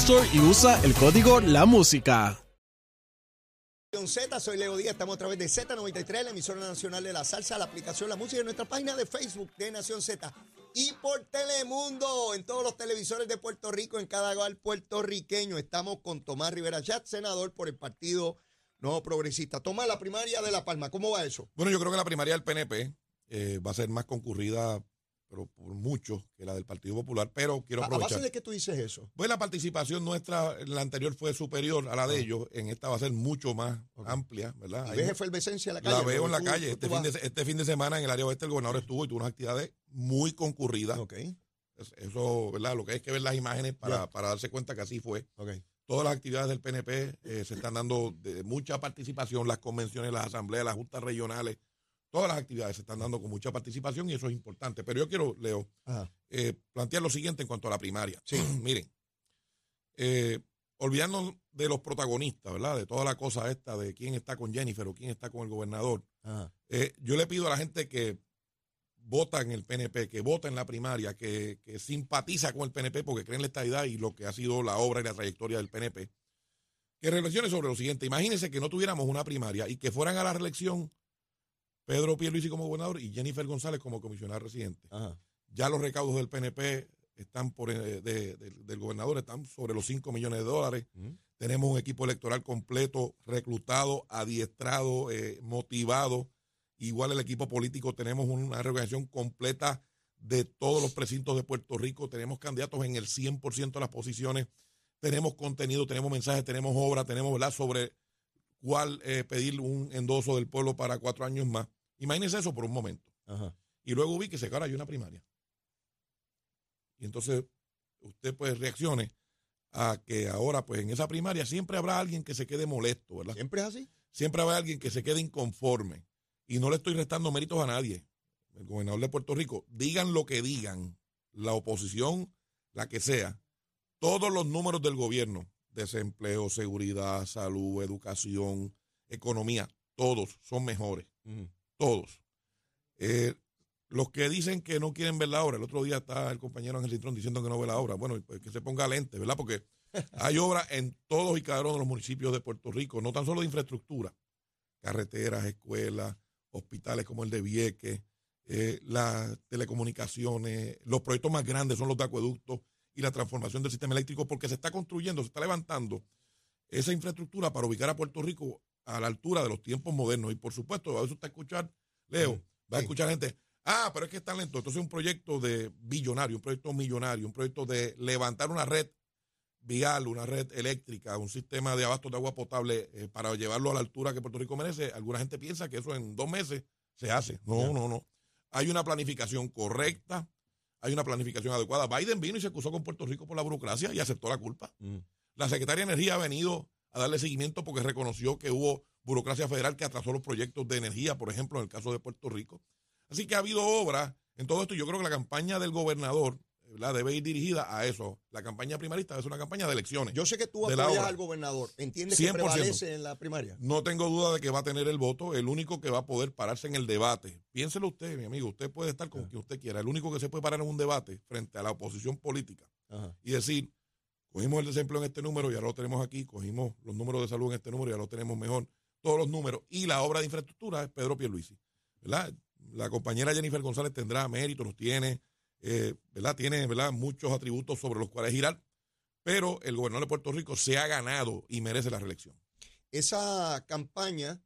Store y usa el código La Música. Z, soy Leo Díaz, estamos a través de Z93, la emisora nacional de la salsa, la aplicación La Música en nuestra página de Facebook de Nación Z y por Telemundo, en todos los televisores de Puerto Rico, en cada hogar puertorriqueño. Estamos con Tomás Rivera Chat, senador por el Partido Nuevo Progresista. Tomás, la primaria de La Palma, ¿cómo va eso? Bueno, yo creo que la primaria del PNP eh, va a ser más concurrida pero por mucho que la del Partido Popular, pero quiero ¿A, a aprovechar. base de qué tú dices eso? Pues la participación nuestra, la anterior fue superior a la de ellos, en esta va a ser mucho más amplia, ¿verdad? ¿Y ves efervescencia en la calle? la veo en la Tú- calle. tú- Este tú fin, de, este fin de semana en el área oeste el gobernador estuvo y tuvo unas actividades muy concurridas. Ok, Es- Eso, ¿verdad? Lo que hay que ver las imágenes para, para darse cuenta que así fue. ok. Todas las actividades del PNP eh, se están dando de mucha participación, las convenciones, las asambleas, las juntas regionales, todas las actividades se están dando con mucha participación y eso es importante. Pero yo quiero, Leo, eh, plantear lo siguiente en cuanto a la primaria. Sí. Miren, eh, olvidarnos de los protagonistas, ¿verdad? De toda la cosa esta, de quién está con Jennifer o quién está con el gobernador. Eh, yo le pido a la gente que vota en el PNP, que vota en la primaria, que, que simpatiza con el PNP porque cree en la estabilidad y lo que ha sido la obra y la trayectoria del PNP, que reflexione sobre lo siguiente. Imagínense que no tuviéramos una primaria y que fueran a la reelección Pedro Pierluisi como gobernador y Jennifer González como comisionada residente. Ajá. Ya los recaudos del PNP están por eh, de- de- del gobernador están sobre los 5 millones de dólares. Tenemos un equipo electoral completo, reclutado, adiestrado, eh, motivado. Igual el equipo político, tenemos una reorganización completa de todos los precintos de Puerto Rico. Tenemos candidatos en el 100% de las posiciones. Tenemos contenido, tenemos mensajes, tenemos obra, tenemos ¿verdad? sobre cuál eh, pedir un endoso del pueblo para cuatro años más. Imagínense eso por un momento. Ajá. Y luego ubíquese que ahora hay una primaria. Y entonces usted pues reaccione a que ahora pues en esa primaria siempre habrá alguien que se quede molesto, ¿verdad? ¿Siempre es así? Siempre habrá alguien que se quede inconforme. Y no le estoy restando méritos a nadie. El gobernador de Puerto Rico, digan lo que digan, la oposición, la que sea, todos los números del gobierno, desempleo, seguridad, salud, educación, economía, todos son mejores Ujú. Todos. Eh, los que dicen que no quieren ver la obra, el otro día está el compañero Ángel Cintrón diciendo que no ve la obra, bueno, pues que se ponga lente, ¿verdad? Porque hay obra en todos y cada uno de los municipios de Puerto Rico, no tan solo de infraestructura, carreteras, escuelas, hospitales como el de Vieques, eh, las telecomunicaciones, los proyectos más grandes son los de acueductos y la transformación del sistema eléctrico, porque se está construyendo, se está levantando esa infraestructura para ubicar a Puerto Rico a la altura de los tiempos modernos. Y por supuesto, a veces usted escuchar, Leo, va a escuchar gente, ah, pero es que está lento. Entonces es un proyecto de billonario, un proyecto millonario, un proyecto de levantar una red vial, una red eléctrica, un sistema de abasto de agua potable eh, para llevarlo a la altura que Puerto Rico merece. Alguna gente piensa que eso en dos meses se hace. No, no, no. Hay una planificación correcta, hay una planificación adecuada. Biden vino y se acusó con Puerto Rico por la burocracia y aceptó la culpa. Ujú. La Secretaría de Energía ha venido a darle seguimiento porque reconoció que hubo burocracia federal que atrasó los proyectos de energía, por ejemplo, en el caso de Puerto Rico. Así que ha habido obras en todo esto. Yo creo que la campaña del gobernador ¿verdad? debe ir dirigida a eso. La campaña primarista es una campaña de elecciones. Yo sé que tú apoyas al gobernador. ¿Entiendes que 100%. prevalece en la primaria? No tengo duda de que va a tener el voto. El único que va a poder pararse en el debate. Piénselo usted, mi amigo. Usted puede estar con quien usted quiera. El único que se puede parar en un debate frente a la oposición política Ajá. y decir, cogimos el desempleo en este número y ahora lo tenemos aquí, cogimos los números de salud en este número y ahora lo tenemos mejor, todos los números. Y la obra de infraestructura es Pedro Pierluisi, ¿verdad? La compañera Jennifer González tendrá mérito, los tiene, eh, ¿verdad? Tiene ¿verdad? muchos atributos sobre los cuales girar, pero el gobernador de Puerto Rico se ha ganado y merece la reelección. Esa campaña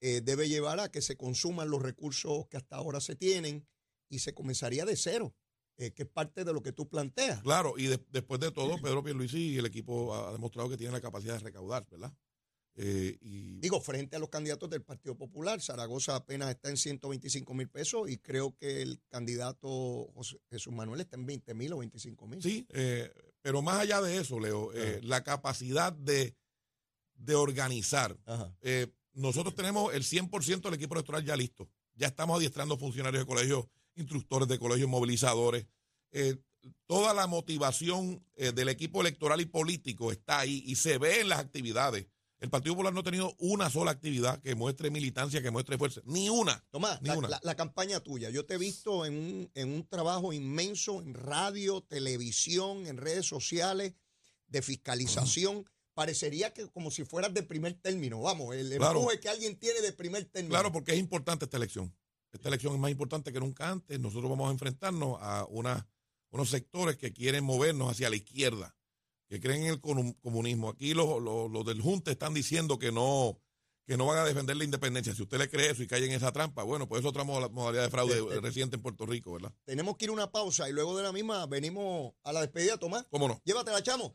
eh, debe llevar a que se consuman los recursos que hasta ahora se tienen y se comenzaría de cero, eh, que es parte de lo que tú planteas. Claro, y después de todo, Pedro Pierluisi y el equipo ha demostrado que tienen la capacidad de recaudar, ¿verdad? Eh, y, Digo, frente a los candidatos del Partido Popular, Zaragoza apenas está en 125 mil pesos y creo que el candidato Jesús Manuel está en 20 mil o 25 mil. Sí, pero más allá de eso, Leo, la capacidad de, de organizar. Eh, nosotros tenemos el 100% del equipo electoral ya listo. Ya estamos adiestrando funcionarios de colegios, instructores de colegios, movilizadores. Eh, toda la motivación eh, del equipo electoral y político está ahí y se ve en las actividades. El Partido Popular no ha tenido una sola actividad que muestre militancia, que muestre fuerza. Ni una. Tomás, la, La, campaña tuya. Yo te he visto en un, en un trabajo inmenso en radio, televisión, en redes sociales, de fiscalización parecería que como si fueras de primer término. Vamos, el empuje que alguien tiene de primer término. Claro, porque es importante esta elección. Esta elección es más importante que nunca antes. Nosotros vamos a enfrentarnos a una, unos sectores que quieren movernos hacia la izquierda, que creen en el comunismo. Aquí los, los, del Junte están diciendo que no, que no van a defender la independencia. Si usted le cree eso y cae en esa trampa, bueno, pues es otra modalidad de fraude reciente en Puerto Rico, ¿verdad? Tenemos que ir a una pausa y luego de la misma venimos a la despedida, Tomás. ¿Cómo no? Llévatela, chamo.